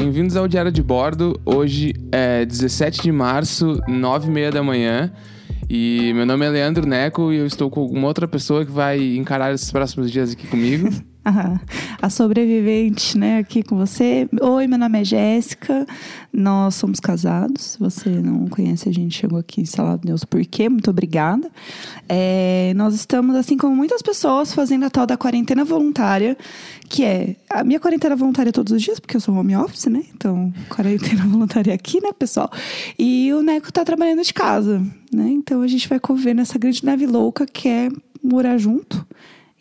bem-vindos ao Diário de Bordo. Hoje é 17 de março, 9h30 da manhã. E meu nome é Leandro Neco e eu estou com uma outra pessoa que vai encarar esses próximos dias aqui comigo. A sobrevivente, né, aqui com você. Oi, meu nome é Jéssica. Nós somos casados. Se você não conhece, a gente chegou aqui, sei lá, Deus, por quê? Muito obrigada. É, nós estamos, assim como muitas pessoas, fazendo a tal da quarentena voluntária, que é a minha quarentena voluntária todos os dias, porque eu sou home office, né? Então, quarentena voluntária aqui, né, pessoal? E o Neco tá trabalhando de casa, né? Então a gente vai conviver nessa grande nave louca que é morar junto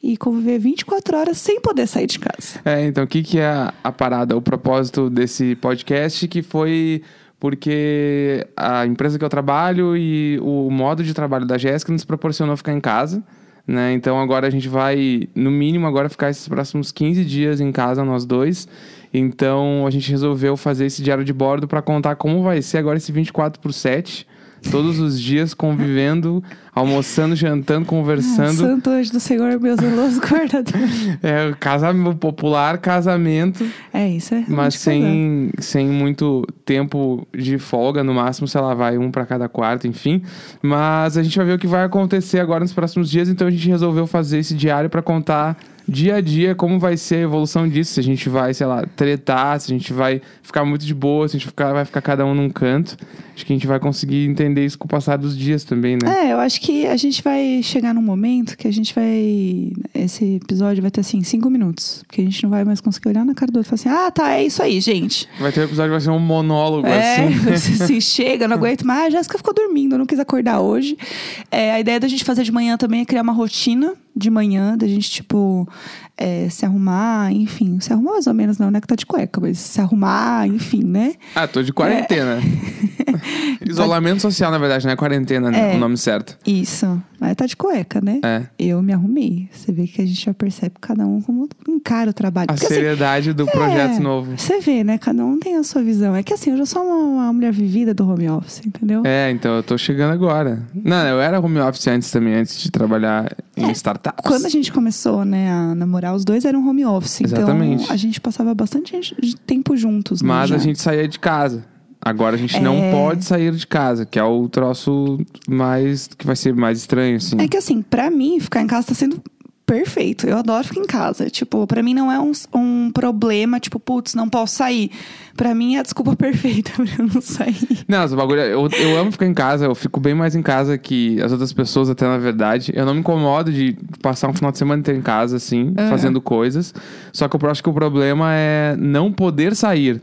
e conviver 24 horas sem poder sair de casa. É, então o que, que é a, a parada, o propósito desse podcast, que foi porque a empresa que eu trabalho e o modo de trabalho da Jéssica nos proporcionou ficar em casa. Né? Então agora a gente vai, no mínimo, agora ficar esses próximos 15 dias em casa, nós dois. Então a gente resolveu fazer esse diário de bordo para contar como vai ser agora esse 24 por 7 todos os dias convivendo, almoçando, jantando, conversando. Ah, Santo anjo do Senhor, meu zeloso guardador. É, casamento popular, casamento. É isso, é. Mas sem, sem muito tempo de folga, no máximo, sei lá, vai um para cada quarto, enfim. Mas a gente vai ver o que vai acontecer agora nos próximos dias, então a gente resolveu fazer esse diário para contar dia a dia como vai ser a evolução disso. Se a gente vai, sei lá, tretar, se a gente vai ficar muito de boa, se a gente ficar, vai ficar cada um num canto. Acho que a gente vai conseguir entender isso com o passar dos dias também, né? É, eu acho que a gente vai chegar num momento que a gente vai. Esse episódio vai ter assim, cinco minutos. Porque a gente não vai mais conseguir olhar na cara do outro e falar assim: ah, tá, é isso aí, gente. Vai ter um episódio que vai ser um monólogo, É, assim. você se chega, não aguento mais. A Jéssica ficou dormindo, eu não quis acordar hoje. É, a ideia da gente fazer de manhã também é criar uma rotina de manhã, da gente, tipo, é, se arrumar, enfim. Se arrumar mais ou menos, não, né? Que tá de cueca, mas se arrumar, enfim, né? Ah, tô de quarentena. Isolamento social, na verdade, não é quarentena, né? É. O nome certo. Isso. Tá de cueca, né? É. Eu me arrumei. Você vê que a gente já percebe cada um como encara o trabalho. A Porque, assim, seriedade do projeto novo. Você vê, né? Cada um tem a sua visão. É que assim, eu já sou uma, uma mulher vivida do home office, entendeu? É, então eu tô chegando agora. Não, eu era home office antes também, antes de trabalhar em startups. Quando a gente começou, né, a namorar, os dois eram home office. Exatamente. Então, a gente passava bastante tempo juntos, né? Mas a gente saía de casa. Agora a gente É. não pode sair de casa, que é o troço mais. que vai ser mais estranho, assim. É que assim, pra mim, ficar em casa tá sendo perfeito. Eu adoro ficar em casa. Tipo, pra mim não é um, um problema, tipo, putz, não posso sair. Pra mim é a desculpa perfeita pra eu não sair. Não, esse bagulho, eu, eu amo ficar em casa, eu fico bem mais em casa que as outras pessoas, até na verdade. Eu não me incomodo de passar um final de semana inteiro em casa, assim, Aham. fazendo coisas. Só que eu acho que o problema é não poder sair.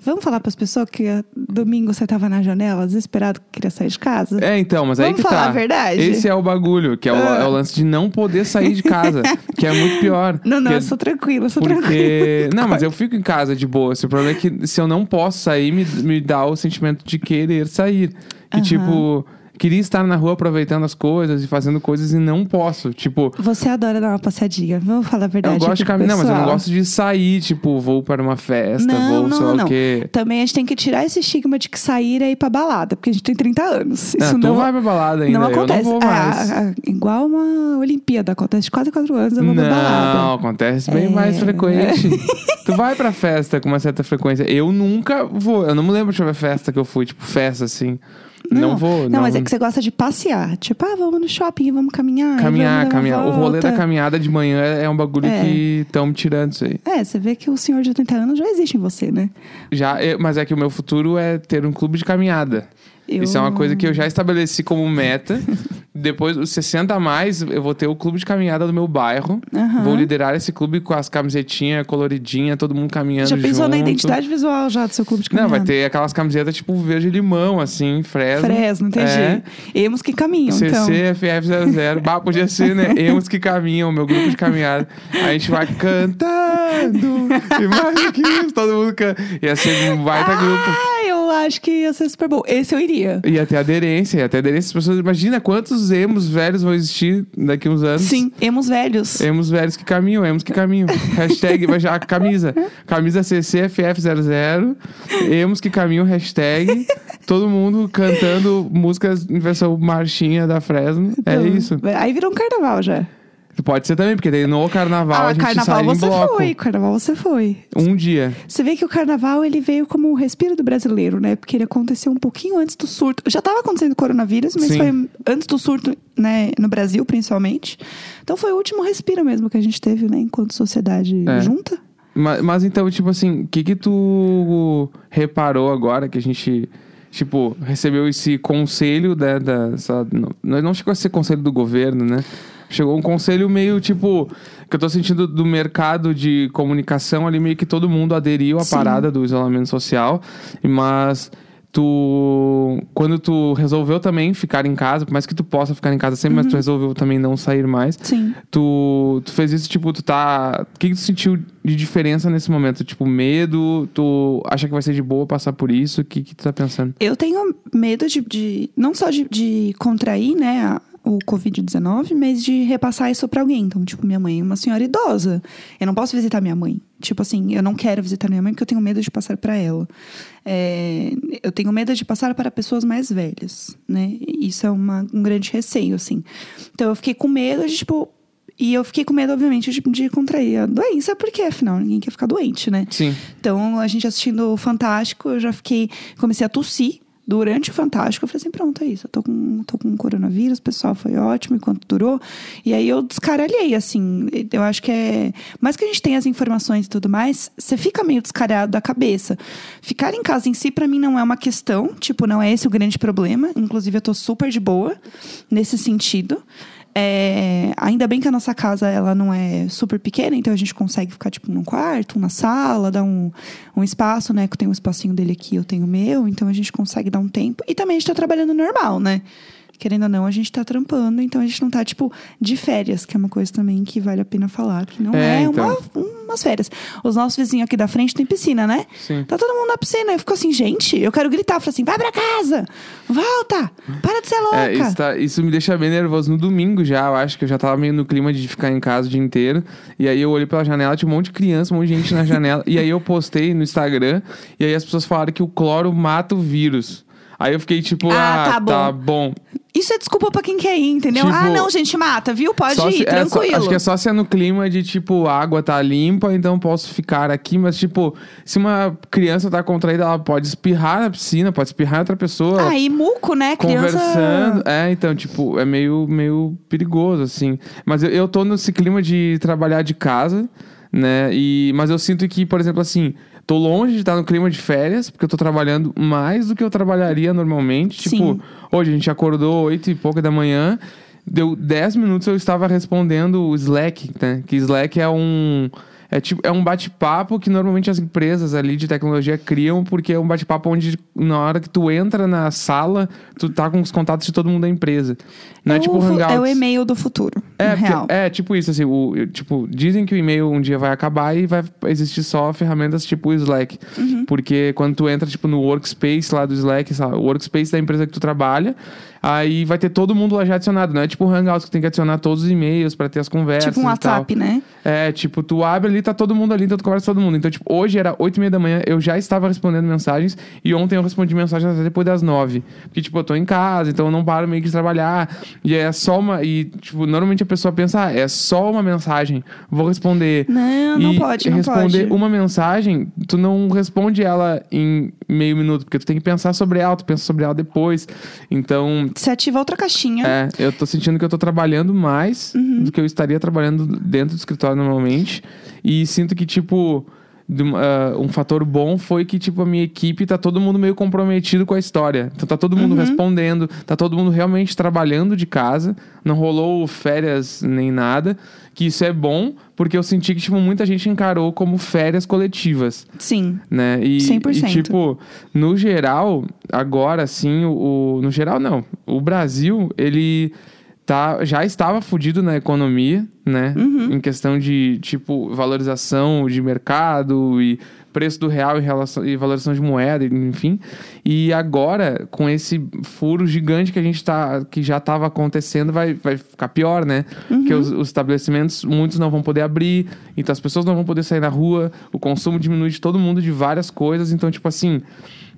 Vamos falar pras pessoas que ah, domingo você tava na janela, desesperado que queria sair de casa? É, então, mas aí Vamos que falar tá. a verdade? Esse é o bagulho, que é o, Ah. é o lance de não poder sair de casa, que é muito pior. Não, não, eu sou tranquila, eu sou tranquila. Porque. Não, mas eu fico em casa de boa. O problema é que se eu não posso sair, me, me dá o sentimento de querer sair. Que, Aham. tipo, queria estar na rua aproveitando as coisas e fazendo coisas e não posso. Tipo, Você adora dar uma passeadinha, vamos falar a verdade. eu gosto de caminhar, mas eu não gosto de sair, tipo, vou para uma festa, Não, vou sei não, lá não. o quê. Também a gente tem que tirar esse estigma de que sair é ir pra balada, porque a gente tem 30 anos. Isso Ah, tu não, vai pra balada ainda, não acontece. não mais. Ah, ah, igual uma Olimpíada, acontece de 4 em 4 anos, eu vou pra Não, balada. acontece bem É. mais frequente. tu vai pra festa com uma certa frequência. Eu nunca vou. Eu não me lembro de uma festa que eu fui, tipo, festa assim. Não, vou. Não, mas é que você gosta de passear. Tipo, ah, vamos no shopping, vamos caminhar. Caminhar, vamos caminhar. O rolê da caminhada de manhã é um bagulho É. que estão me tirando isso aí. É, você vê que o senhor de 80 anos já existe em você, né? Já, é- mas é que o meu futuro é ter um clube de caminhada. Eu- Isso é uma coisa que eu já estabeleci como meta. Depois, os 60 a mais, eu vou ter o clube de caminhada do meu bairro. Aham. Vou liderar esse clube com as camisetinhas coloridinhas, todo mundo caminhando Já pensou junto. na identidade visual já do seu clube de Não, caminhada? vai ter aquelas camisetas tipo verde limão, assim, Fresno. Fresno, entendi. É. Emos que caminham, então. CCFF00. bah, podia ser, né? Emos que caminham, meu grupo de caminhada. A gente vai cantando. Mais que isso, todo mundo canta. Ia ser um baita grupo. Eu acho que ia ser super bom. Esse eu iria. Ia ter aderência, ia ter aderência. As pessoas, imagina quantos emos velhos vão existir daqui uns anos. Sim, emos velhos. Emos velhos que caminham, emos que caminham. hashtag, vai já, camisa. Camisa CCFF00. Emos que caminham, hashtag. Todo mundo cantando músicas em versão marchinha da Fresno. É Então, isso. Aí virou um carnaval já. Pode ser também, porque daí no carnaval a ah, gente carnaval sai em você bloco. foi, carnaval você foi. Um dia. Você vê que o carnaval ele veio como um respiro do brasileiro, né? Porque ele aconteceu um pouquinho antes do surto. Já estava acontecendo coronavírus, mas Sim. foi antes do surto, né? No Brasil, principalmente. Então foi o último respiro mesmo que a gente teve, né? Enquanto sociedade É. junta. Mas, mas então, tipo assim, o que que tu reparou agora que a gente, tipo, recebeu esse conselho né, da... Não, não chegou a ser conselho do governo, né? Chegou um conselho meio, tipo... Que eu tô sentindo do mercado de comunicação ali, meio que todo mundo aderiu à Sim. parada do isolamento social. Mas... Tu, quando tu resolveu também ficar em casa, por mais que tu possa ficar em casa sempre, mas tu resolveu também não sair mais. Sim. Tu, tu fez isso, tipo, tu tá. O que, que tu sentiu de diferença nesse momento? Tipo, medo? Tu acha que vai ser de boa passar por isso? O que, que tu tá pensando? Eu tenho medo de, de- não só de, de contrair, né, a- o Covid-19, mas de repassar isso pra alguém. Então, tipo, minha mãe é uma senhora idosa. Eu não posso visitar minha mãe. Tipo assim, eu não quero visitar minha mãe porque eu tenho medo de passar pra ela. É, eu tenho medo de passar para pessoas mais velhas, né? Isso é uma- um grande receio, assim. Então, eu fiquei com medo de, tipo. E eu fiquei com medo, obviamente, de, de contrair a doença, porque afinal ninguém quer ficar doente, né? Sim. Então, a gente assistindo o Fantástico, eu já fiquei. Comecei a tossir durante o Fantástico. Eu falei assim: pronto, é isso. Eu tô com, tô com coronavírus, o pessoal foi ótimo enquanto durou. E aí eu descaralhei, assim. Eu acho que é. Mais que a gente tenha as informações e tudo mais, você fica meio descarado da cabeça. Ficar em casa em si, pra mim, não é uma questão. Tipo, não é esse o grande problema. Inclusive, eu tô super de boa nesse sentido. É, ainda bem que a nossa casa ela não é super pequena, então a gente consegue ficar tipo num quarto, na sala, dar um, um espaço, né? Que eu tenho um espacinho dele aqui, eu tenho o meu, então a gente consegue dar um tempo. E também a gente tá trabalhando normal, né? Querendo ou não, a gente tá trampando, então a gente não tá, tipo, de férias, que é uma coisa também que vale a pena falar, que não É, é, então. uma, umas férias. Os nossos vizinhos aqui da frente tem piscina, né? Sim. Tá todo mundo na piscina. Eu fico assim, gente, eu quero gritar. Eu falo assim, vai pra casa! Volta! Para de ser louca! É, isso, tá- isso me deixa bem nervoso. No domingo já, eu acho que eu já tava meio no clima de ficar em casa o dia inteiro. E aí eu olhei pela janela, tinha um monte de criança, um monte de gente na janela. e aí eu postei no Instagram, e aí as pessoas falaram que o cloro mata o vírus. Aí eu fiquei tipo, Ah, ah, tá bom. tá bom. Isso é desculpa pra quem quer ir, entendeu? Tipo, ah, não, gente, mata, viu? Pode ir, se- é, só- tranquilo. acho que é só se é no clima de, tipo, a água tá limpa, então posso ficar aqui. Mas, tipo, se uma criança tá contraída, ela pode espirrar na piscina, pode espirrar em outra pessoa. Ah, e muco, né? Criança... Conversando. É, então, tipo, é meio, meio perigoso, assim. Mas eu, eu tô nesse clima de trabalhar de casa, né? E, mas eu sinto que, por exemplo, assim, tô longe de estar no clima de férias, porque eu tô trabalhando mais do que eu trabalharia normalmente. Sim. Tipo, hoje a gente acordou oito e pouca da manhã. Deu 10 minutos eu estava respondendo o Slack, né? Que Slack é um. É, tipo, é um bate-papo que normalmente as empresas ali de tecnologia criam, porque é um bate-papo onde na hora que tu entra na sala, tu tá com os contatos de todo mundo da empresa. Não é, é, tipo o, o Hangouts. é o e-mail do futuro, É, porque- real. é, tipo isso, assim, o, tipo, dizem que o e-mail um dia vai acabar e vai existir só ferramentas tipo o Slack. Uhum. Porque quando tu entra, tipo, no workspace lá do Slack, sabe, o workspace da empresa que tu trabalha, aí vai ter todo mundo lá já adicionado, não é tipo o Hangouts que tem que adicionar todos os e-mails pra ter as conversas Tipo um. WhatsApp, né? É, tipo, tu abre ali, tá todo mundo ali, então tu conversa com todo mundo. Então, tipo, hoje era 8 e meia da manhã, eu já estava respondendo mensagens e ontem eu respondi mensagens até depois das 9. Porque, tipo, eu tô em casa, então eu não paro meio que de trabalhar. E é só uma. E, tipo, normalmente a pessoa pensa, ah, é só uma mensagem, vou responder. Não, não e pode, não responder pode. uma mensagem, tu não responde ela em meio minuto, porque tu tem que pensar sobre ela, tu pensa sobre ela depois. Então, Você ativa outra caixinha. é, eu tô sentindo que eu tô trabalhando mais Uhum. do que eu estaria trabalhando dentro do escritório normalmente. E sinto que, tipo, de ah, um fator bom foi que, tipo, a minha equipe tá todo mundo meio comprometido com a história. Então tá todo mundo Uhum. respondendo, tá todo mundo realmente trabalhando de casa. Não rolou férias nem nada. Que isso é bom, porque eu senti que, tipo, muita gente encarou como férias coletivas Sim. né? E, 100%. e, tipo, no geral, agora sim, o, o- no geral não. O Brasil, ele tá, já estava fudido na economia, né? Uhum. Em questão de, tipo, valorização de mercado e preço do real e, relação, e valorização de moeda, enfim. E agora, com esse furo gigante que a gente tá, que já estava acontecendo, vai, vai ficar pior, né? Porque os, os estabelecimentos, muitos não vão poder abrir, então as pessoas não vão poder sair na rua, o consumo diminui de todo mundo de várias coisas, então, tipo assim.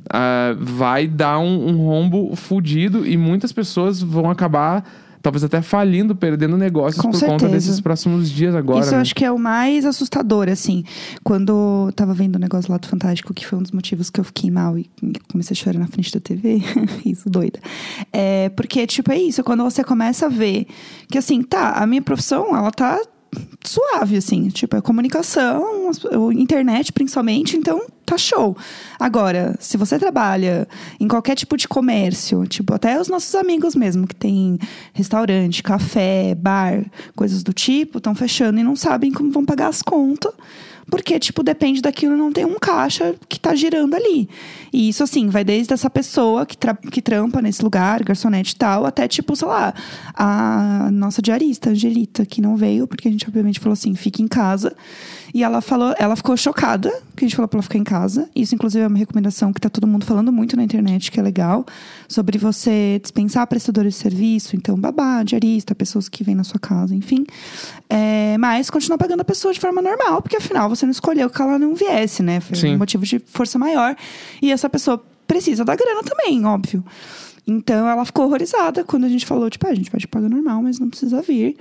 ah, vai dar um, um rombo fudido e muitas pessoas vão acabar talvez até falindo, perdendo negócios Com por conta certeza. desses próximos dias agora. Isso eu né? acho que é o mais assustador, assim. Quando eu tava vendo o negócio lá do Fantástico, que foi um dos motivos que eu fiquei mal e comecei a chorar na frente da TV. isso, doida. É, porque, tipo, é isso. Quando você começa a ver que, assim, tá, a minha profissão, ela tá suave, assim. Tipo, é comunicação, internet principalmente, então tá show. Agora, se você trabalha em qualquer tipo de comércio, tipo, até os nossos amigos mesmo, que tem restaurante, café, bar, coisas do tipo, estão fechando e não sabem como vão pagar as contas. Porque, tipo, depende daquilo, não tem um caixa que tá girando ali. E isso, assim, vai desde essa pessoa que, tra- que trampa nesse lugar, garçonete e tal, até, tipo, sei lá, a nossa diarista, Angelita, que não veio, porque a gente, obviamente, falou assim, fique em casa. E ela falou, ela ficou chocada que a gente falou pra ela ficar em casa. Isso, inclusive, é uma recomendação que tá todo mundo falando muito na internet, que é legal, sobre você dispensar prestadores de serviço, então, babá, diarista, pessoas que vêm na sua casa, enfim. É, mas continuar pagando a pessoa de forma normal, porque afinal você não escolheu que ela não viesse, né? Foi Sim. um motivo de força maior. E essa pessoa precisa da grana também, óbvio. Então ela ficou horrorizada quando a gente falou, tipo, ah, a gente vai te pagar normal, mas não precisa vir.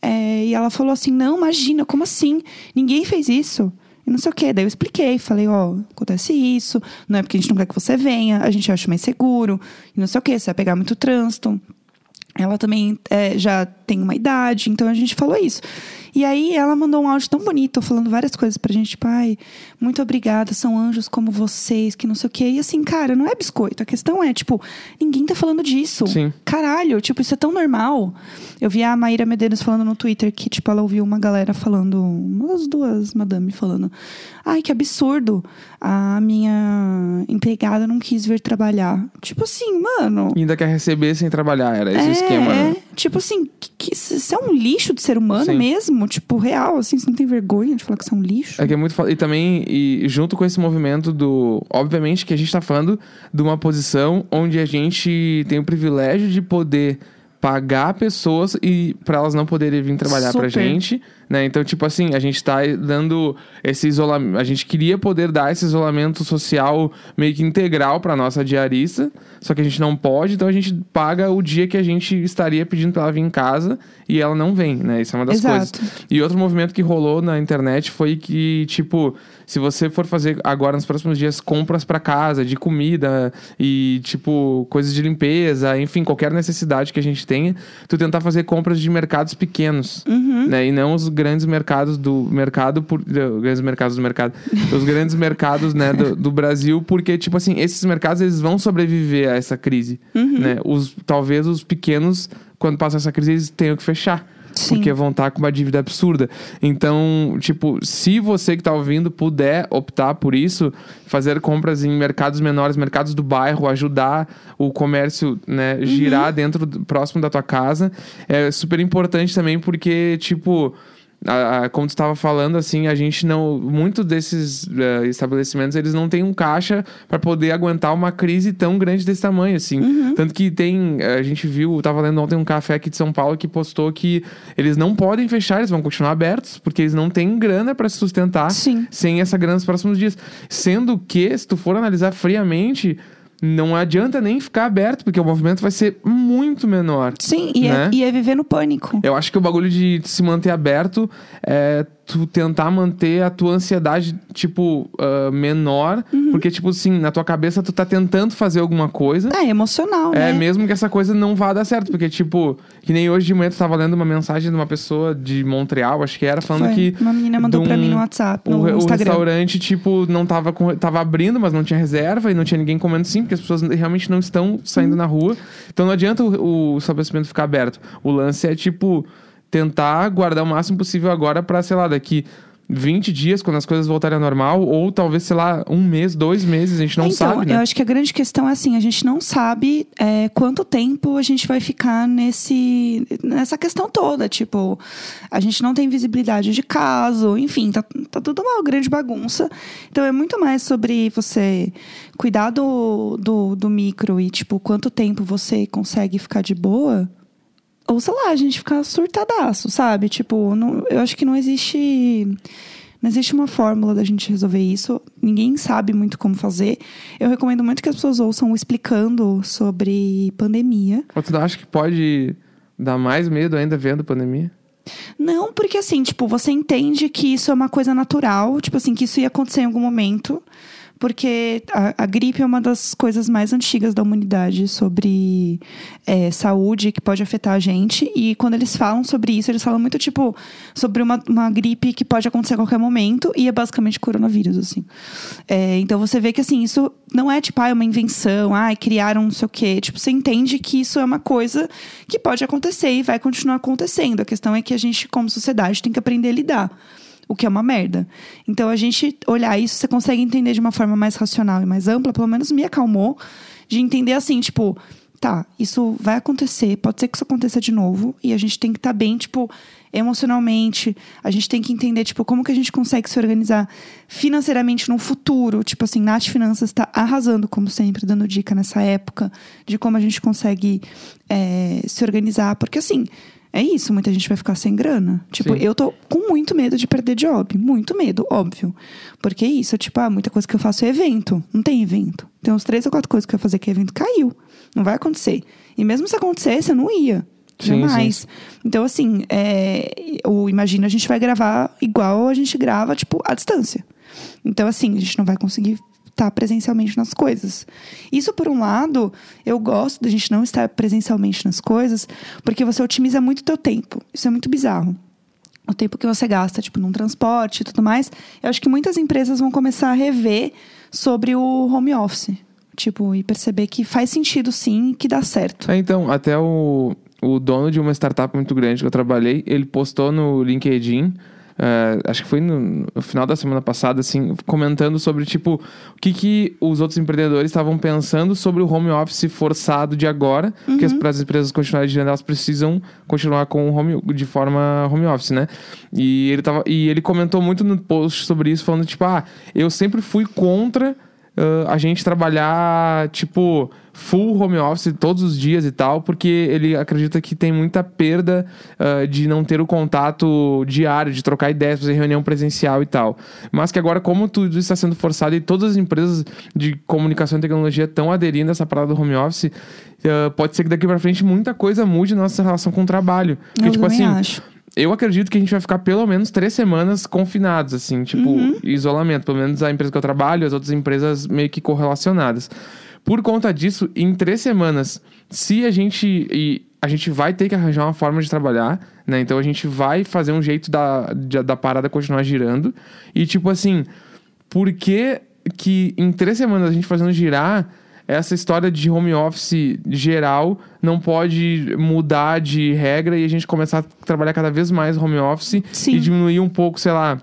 É, e ela falou assim: não, imagina, como assim? Ninguém fez isso. E não sei o quê. Daí eu expliquei, falei, ó, acontece isso, não é porque a gente não quer que você venha, a gente acha mais seguro, e não sei o quê, você vai pegar muito trânsito. Ela também é, já tem uma idade, então a gente falou isso. E aí ela mandou um áudio tão bonito, falando várias coisas pra gente, tipo, ai, muito obrigada, são anjos como vocês, que não sei o quê. E assim, cara, não é biscoito. A questão é, tipo, ninguém tá falando disso. Sim. Caralho, tipo, isso é tão normal. Eu vi a Maíra Medeiros falando no Twitter que, tipo, ela ouviu uma galera falando, umas duas madame falando, ai, que absurdo. A minha empregada não quis vir trabalhar. Tipo assim, mano. E ainda quer receber sem trabalhar, era esse o É, esquema, né? Tipo assim, que, que, você é um lixo de ser humano Sim. mesmo? Tipo, real, assim, você não tem vergonha de falar que você é um lixo? É que é muito foda. E também, e junto com esse movimento do. Obviamente que a gente tá falando de uma posição onde a gente tem o privilégio de poder pagar pessoas e para elas não poderem vir trabalhar pra Super. gente, né? Então, tipo assim, a gente tá dando esse isolamento, a gente queria poder dar esse isolamento social meio que integral pra nossa diarista, só que a gente não pode, então a gente paga o dia que a gente estaria pedindo pra ela vir em casa e ela não vem, né? Isso é uma das Exato. coisas. E outro movimento que rolou na internet foi que, tipo, se você for fazer agora nos próximos dias compras pra casa, de comida e, tipo, coisas de limpeza, enfim, qualquer necessidade que a gente tenha, tu tentar fazer compras de mercados pequenos, né? E não os grandes mercados do mercado, por, eh, grandes mercados do mercado, os grandes mercados, né, do, do Brasil, porque, tipo assim, esses mercados, eles vão sobreviver a essa crise, né? Os, talvez os pequenos, quando passar essa crise, eles tenham que fechar. Sim. Porque vão estar com uma dívida absurda. Então, tipo, se você que tá ouvindo puder optar por isso, fazer compras em mercados menores, mercados do bairro, ajudar o comércio, né, girar dentro, do- próximo da tua casa, é super importante também porque, tipo. A- a- como tu estava falando, assim, a gente não. Muitos desses eh, estabelecimentos eles não têm um caixa para poder aguentar uma crise tão grande desse tamanho, assim. Tanto que tem. eh, A gente viu, eu tava lendo ontem um café aqui de São Paulo que postou que eles não podem fechar, eles vão continuar abertos, porque eles não têm grana para se sustentar Sim. sem essa grana nos próximos dias. Sendo que, se tu for analisar friamente, não adianta nem ficar aberto, porque o movimento vai ser muito menor. Sim, e, Né? é, e é viver no pânico. Eu acho que o bagulho de se manter aberto é tu tentar manter a tua ansiedade, tipo, ah, menor. Uhum. Porque, tipo assim, na tua cabeça tu tá tentando fazer alguma coisa. É emocional, É, né? mesmo que essa coisa não vá dar certo. Porque, tipo, que nem hoje de manhã tu tava lendo uma mensagem de uma pessoa de Montreal, acho que era, falando Foi. que. Uma menina mandou de pra um- mim no WhatsApp, o, no o Instagram. restaurante, tipo, não tava, com, tava abrindo, mas não tinha reserva e não tinha ninguém comendo sim, porque as pessoas realmente não estão saindo Uhum. na rua. Então não adianta o, o estabelecimento ficar aberto. O lance é, tipo, tentar guardar o máximo possível agora pra, sei lá, daqui 20 dias, quando as coisas voltarem ao normal, ou talvez, sei lá, um mês, dois meses, a gente não então, sabe, né? eu acho que a grande questão é assim, a gente não sabe é, quanto tempo a gente vai ficar nesse, nessa questão toda. Tipo, a gente não tem visibilidade de caso, enfim, tá, tá tudo uma grande bagunça. Então é muito mais sobre você cuidar do, do, do micro e, tipo, quanto tempo você consegue ficar de boa. Ou, sei lá, a gente ficar surtadaço, sabe? Tipo, não- eu acho que não existe. Não existe uma fórmula da gente resolver isso. Ninguém sabe muito como fazer. Eu recomendo muito que as pessoas ouçam explicando sobre pandemia. Ou tu acha que pode Dá mais medo ainda vendo pandemia? Não, porque assim, tipo, você entende que isso é uma coisa natural, tipo assim, que isso ia acontecer em algum momento. Porque a, a gripe é uma das coisas mais antigas da humanidade sobre é, saúde que pode afetar a gente. E quando eles falam sobre isso, eles falam muito, tipo, sobre uma, uma gripe que pode acontecer a qualquer momento. E é basicamente coronavírus, assim. É, então você vê que, assim, isso não é, tipo, ah, é uma invenção, ah, criaram não sei o quê. Tipo, você entende que isso é uma coisa que pode acontecer e vai continuar acontecendo. A questão é que a gente, como sociedade, tem que aprender a lidar o que é uma merda. Então, a gente olhar isso, você consegue entender de uma forma mais racional e mais ampla, pelo menos me acalmou, de entender assim, tipo, tá, isso vai acontecer, pode ser que isso aconteça de novo, e a gente tem que estar tá bem, tipo, emocionalmente, a gente tem que entender, tipo, como que a gente consegue se organizar financeiramente no futuro. Tipo assim, Nath Finanças está arrasando, como sempre, dando dica nessa época de como a gente consegue é, se organizar. Porque assim, é isso, muita gente vai ficar sem grana. Tipo, Sim. eu tô com muito medo de perder job. Muito medo, óbvio. Porque é isso, tipo, ah, muita coisa que eu faço é evento. Não tem evento. Tem uns três ou quatro coisas que eu ia fazer que é evento. Caiu. Não vai acontecer. E mesmo se acontecesse, eu não ia. Sim, Jamais. Então, assim, é, o Imagina, a gente vai gravar igual a gente grava, tipo, à distância. Então, assim, a gente não vai conseguir estar presencialmente nas coisas. Isso, por um lado, eu gosto da gente não estar presencialmente nas coisas, porque você otimiza muito o teu tempo. Isso é muito bizarro. O tempo que você gasta, tipo, num transporte e tudo mais. Eu acho que muitas empresas vão começar a rever sobre o home office. Tipo, e perceber que faz sentido sim que dá certo. É, então, até o, o dono de uma startup muito grande que eu trabalhei, ele postou no LinkedIn, eh, acho que foi no, no final da semana passada, assim, comentando sobre, tipo, o que, que os outros empreendedores estavam pensando sobre o home office forçado de agora, porque as, para as empresas continuarem girando, elas precisam continuar com o home, de forma home office, né? E ele, tava, e ele comentou muito no post sobre isso, falando, tipo, ah, eu sempre fui contra ah, a gente trabalhar, tipo, full home office todos os dias e tal, porque ele acredita que tem muita perda ah, de não ter o contato diário, de trocar ideias, fazer reunião presencial e tal. Mas que agora, como tudo está sendo forçado e todas as empresas de comunicação e tecnologia estão aderindo a essa parada do home office, ah, pode ser que daqui pra frente muita coisa mude na nossa relação com o trabalho. Porque, Eu tipo assim, acho. Eu acredito que a gente vai ficar pelo menos três semanas confinados, assim, tipo, isolamento. Pelo menos a empresa que eu trabalho, as outras empresas meio que correlacionadas. Por conta disso, em três semanas, se a gente. E a gente vai ter que arranjar uma forma de trabalhar, né? Então a gente vai fazer um jeito da, da parada continuar girando. E, tipo assim, por que que em três semanas a gente fazendo girar essa história de home office geral não pode mudar de regra e a gente começar a trabalhar cada vez mais home office Sim. e diminuir um pouco, sei lá,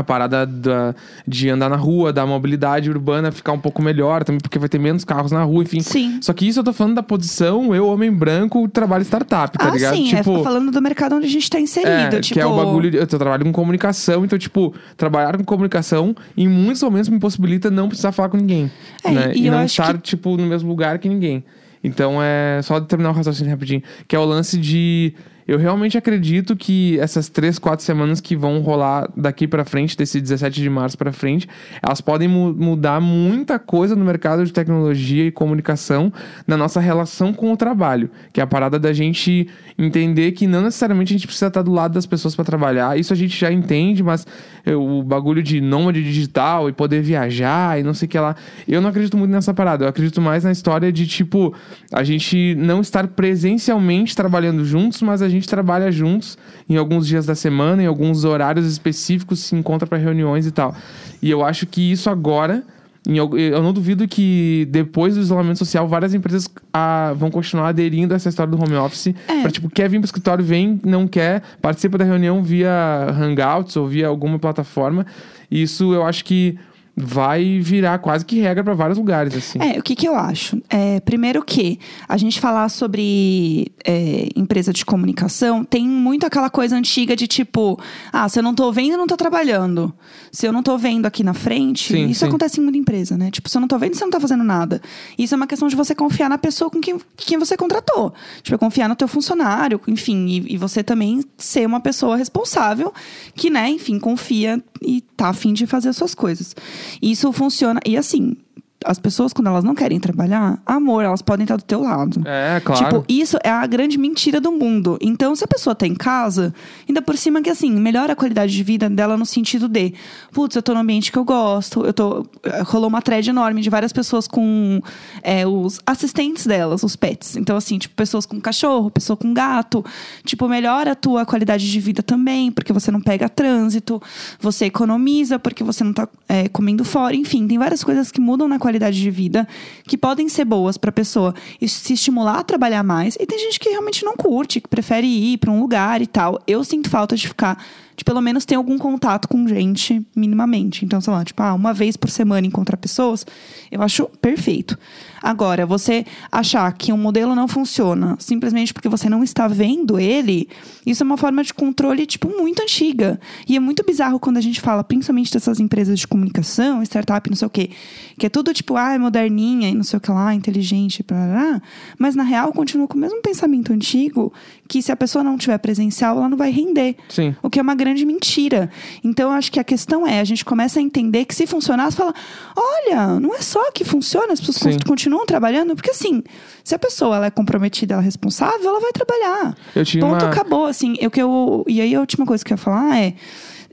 a parada da, de andar na rua, da mobilidade urbana ficar um pouco melhor também, porque vai ter menos carros na rua, enfim. Sim. Só que isso eu tô falando da posição, eu, homem branco, trabalho startup, tá ah, ligado? sim, é, tô falando do mercado onde a gente tá inserido. É, tipo, que é o bagulho. de- Eu trabalho com comunicação, então, tipo, trabalhar com comunicação em muitos momentos me possibilita não precisar falar com ninguém. É, né? e E, não estar, que- tipo, no mesmo lugar que ninguém. Então é só terminar o raciocínio rapidinho. Que é o lance de. Eu realmente acredito que essas três, quatro semanas que vão rolar daqui pra frente, desse 17 de março pra frente, elas podem mu- mudar muita coisa no mercado de tecnologia e comunicação na nossa relação com o trabalho. Que é a parada da gente entender que não necessariamente a gente precisa estar do lado das pessoas pra trabalhar. Isso a gente já entende, mas eh, o bagulho de nômade digital e poder viajar e não sei o que lá. Eu não acredito muito nessa parada. Eu acredito mais na história de, tipo, a gente não estar presencialmente trabalhando juntos, mas a gente trabalha juntos em alguns dias da semana, em alguns horários específicos, se encontra para reuniões e tal. E eu acho que isso agora. Eu não duvido que depois do isolamento social, várias empresas ah, vão continuar aderindo a essa história do home office. É. Pra, tipo, quer vir pro escritório, vem, não quer, participa da reunião via Hangouts ou via alguma plataforma. E isso eu acho que vai virar quase que regra para vários lugares, assim. É, o que, que eu acho? É, primeiro que a gente falar sobre é, empresa de comunicação tem muito aquela coisa antiga de tipo, ah, se eu não tô vendo, eu não tô trabalhando. Se eu não tô vendo aqui na frente, Sim, isso sim. acontece em muita empresa, né? Tipo, se eu não tô vendo, você não tá fazendo nada. Isso é uma questão de você confiar na pessoa com quem, quem você contratou. Tipo, confiar no teu funcionário, enfim, e, e você também ser uma pessoa responsável que, né, enfim, confia e tá afim de fazer as suas coisas. Isso funciona. E assim, as pessoas, quando elas não querem trabalhar, amor, elas podem estar do teu lado. É, claro. Tipo, isso é a grande mentira do mundo. Então, se a pessoa tá em casa, ainda por cima que assim, melhora a qualidade de vida dela no sentido de, putz, eu tô no ambiente que eu gosto, eu tô. eh, Rolou uma thread enorme de várias pessoas com é, os assistentes delas, os pets. Então, assim, tipo, pessoas com cachorro, pessoa com gato. Tipo, melhora a tua qualidade de vida também, porque você não pega trânsito, você economiza, porque você não tá é, comendo fora. Enfim, tem várias coisas que mudam na qualidade de vida que podem ser boas pra pessoa e se estimular a trabalhar mais. E tem gente que realmente não curte, que prefere ir pra um lugar e tal. Eu sinto falta de ficar, de pelo menos ter algum contato com gente minimamente. Então, sei lá, tipo, ah, uma vez por semana encontrar pessoas, eu acho perfeito. Agora, você achar que um modelo não funciona simplesmente porque você não está vendo ele, isso é uma forma de controle, tipo, muito antiga. E é muito bizarro quando a gente fala, principalmente dessas empresas de comunicação, startup, não sei o quê, que é tudo tipo, ah, é moderninha e não sei o que lá, inteligente, blá, mas na real continua com o mesmo pensamento antigo, que se a pessoa não tiver presencial, ela não vai render. Sim. O que é uma grande mentira. Então, eu acho que a questão é, a gente começa a entender que se funcionar, você fala, olha, não é só que funciona, as pessoas Sim. con- continuam trabalhando, porque assim, se a pessoa ela é comprometida, ela é responsável, ela vai trabalhar. Eu tinha Ponto, uma- acabou, assim. Eu, que eu, e aí a última coisa que eu ia falar é,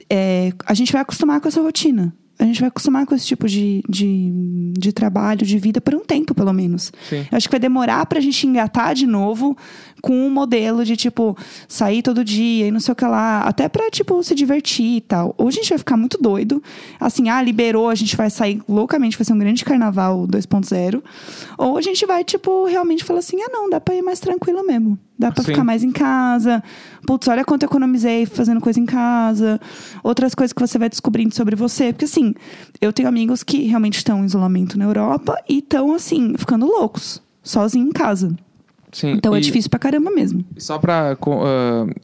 é, a gente vai acostumar com essa rotina. A gente vai acostumar com esse tipo de, de, de trabalho, de vida, por um tempo, pelo menos. Sim. Eu acho que vai demorar pra gente engatar de novo com um modelo de, tipo, sair todo dia e não sei o que lá. Até pra, tipo, se divertir e tal. Ou a gente vai ficar muito doido. Assim, ah, liberou, a gente vai sair loucamente, vai ser um grande carnaval 2.0. Ou a gente vai, tipo, realmente falar assim, ah, não, dá pra ir mais tranquilo mesmo. Dá pra Sim. ficar mais em casa. Putz, olha quanto eu economizei fazendo coisa em casa. Outras coisas que você vai descobrindo sobre você. Porque, assim, eu tenho amigos que realmente estão em isolamento na Europa e estão, assim, ficando loucos. Sozinhos em casa. Sim. Então é difícil pra caramba mesmo. Só pra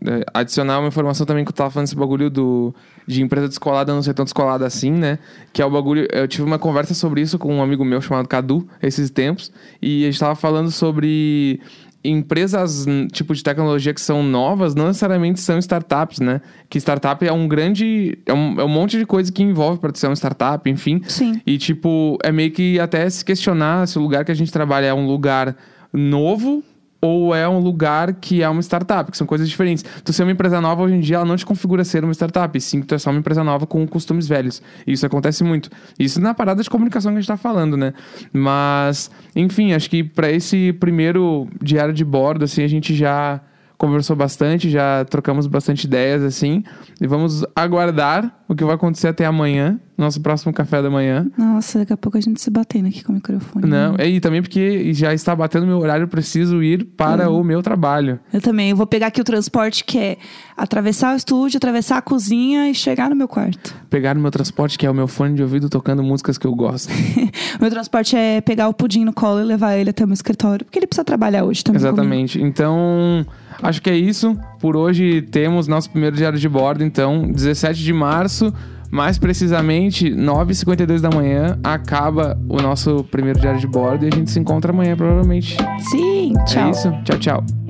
eh, adicionar uma informação também que eu tava falando esse bagulho do, de empresa descolada não ser tão descolada assim, né? Que é o bagulho. Eu tive uma conversa sobre isso com um amigo meu chamado Cadu esses tempos. E a gente tava falando sobre empresas hum, tipo de tecnologia que são novas não necessariamente são startups, né? Que startup é um grande. É um, é um monte de coisa que envolve para ser uma startup, enfim. Sim. E, tipo, é meio que até se questionar se o lugar que a gente trabalha é um lugar novo ou é um lugar que é uma startup, que são coisas diferentes. Tu ser uma empresa nova hoje em dia, ela não te configura ser uma startup, sim que tu é só uma empresa nova com costumes velhos. Isso acontece muito. Isso na parada de comunicação que a gente tá falando, né? Mas, enfim, acho que para esse primeiro diário de bordo, assim, a gente já conversou bastante, já trocamos bastante ideias, assim. E vamos aguardar o que vai acontecer até amanhã, nosso próximo café da manhã. Nossa, daqui a pouco a gente se batendo aqui com o microfone. Não, e também porque já está batendo meu horário, eu preciso ir para o meu trabalho. Eu também. Eu vou pegar aqui o transporte que é atravessar o estúdio, atravessar a cozinha e chegar no meu quarto. Pegar o meu transporte, que é o meu fone de ouvido tocando músicas que eu gosto. meu transporte é pegar o pudim no colo e levar ele até o meu escritório, porque ele precisa trabalhar hoje também. comigo. Exatamente. Então, acho que é isso. Por hoje temos nosso primeiro diário de bordo, então, 17 de março. Mais precisamente, 9h52 da manhã, acaba o nosso primeiro diário de bordo e a gente se encontra amanhã, provavelmente. Sim, tchau. É isso. Tchau, tchau.